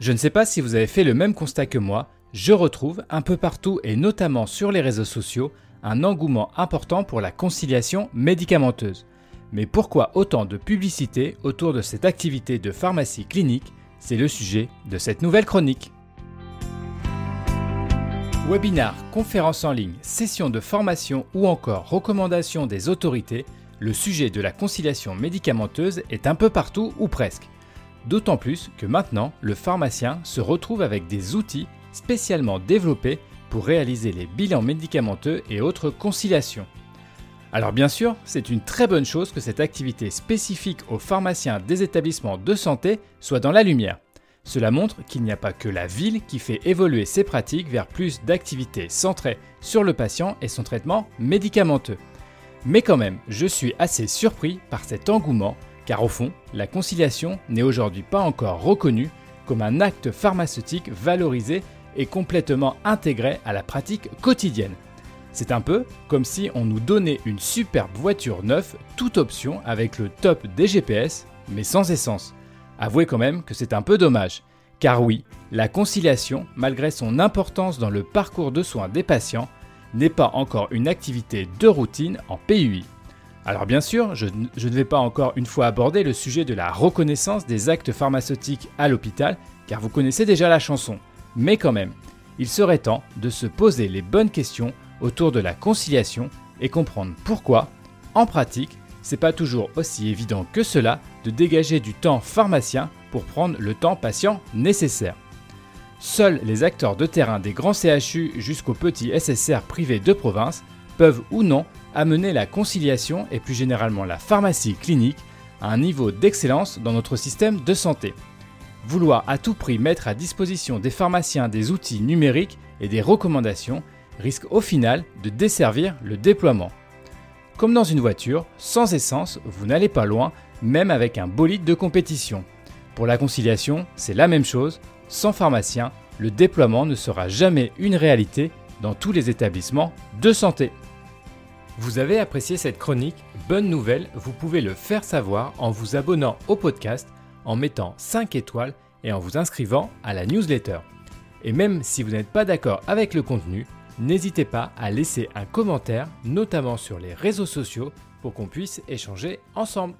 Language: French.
Je ne sais pas si vous avez fait le même constat que moi, je retrouve un peu partout et notamment sur les réseaux sociaux un engouement important pour la conciliation médicamenteuse. Mais pourquoi autant de publicité autour de cette activité de pharmacie clinique? C'est le sujet de cette nouvelle chronique. Webinar, conférences en ligne, sessions de formation ou encore recommandations des autorités, le sujet de la conciliation médicamenteuse est un peu partout ou presque. D'autant plus que maintenant, le pharmacien se retrouve avec des outils spécialement développés pour réaliser les bilans médicamenteux et autres conciliations. Alors bien sûr, c'est une très bonne chose que cette activité spécifique aux pharmaciens des établissements de santé soit dans la lumière. Cela montre qu'il n'y a pas que la ville qui fait évoluer ses pratiques vers plus d'activités centrées sur le patient et son traitement médicamenteux. Mais quand même, je suis assez surpris par cet engouement, car au fond, la conciliation n'est aujourd'hui pas encore reconnue comme un acte pharmaceutique valorisé et complètement intégré à la pratique quotidienne. C'est un peu comme si on nous donnait une superbe voiture neuve, toute option avec le top des GPS, mais sans essence. Avouez quand même que c'est un peu dommage. Car oui, la conciliation, malgré son importance dans le parcours de soins des patients, n'est pas encore une activité de routine en PUI. Alors bien sûr, je, ne vais pas encore une fois aborder le sujet de la reconnaissance des actes pharmaceutiques à l'hôpital, car vous connaissez déjà la chanson. Mais quand même, il serait temps de se poser les bonnes questions autour de la conciliation et comprendre pourquoi, en pratique, c'est pas toujours aussi évident que cela de dégager du temps pharmacien pour prendre le temps patient nécessaire. Seuls les acteurs de terrain des grands CHU jusqu'aux petits SSR privés de province peuvent ou non amener la conciliation et plus généralement la pharmacie clinique à un niveau d'excellence dans notre système de santé. Vouloir à tout prix mettre à disposition des pharmaciens des outils numériques et des recommandations risque au final de desservir le déploiement. Comme dans une voiture, sans essence, vous n'allez pas loin, même avec un bolide de compétition. Pour la conciliation, c'est la même chose, sans pharmacien, le déploiement ne sera jamais une réalité dans tous les établissements de santé. Vous avez apprécié cette chronique Bonne nouvelle, vous pouvez le faire savoir en vous abonnant au podcast, en mettant 5 étoiles et en vous inscrivant à la newsletter. Et même si vous n'êtes pas d'accord avec le contenu, n'hésitez pas à laisser un commentaire, notamment sur les réseaux sociaux, pour qu'on puisse échanger ensemble.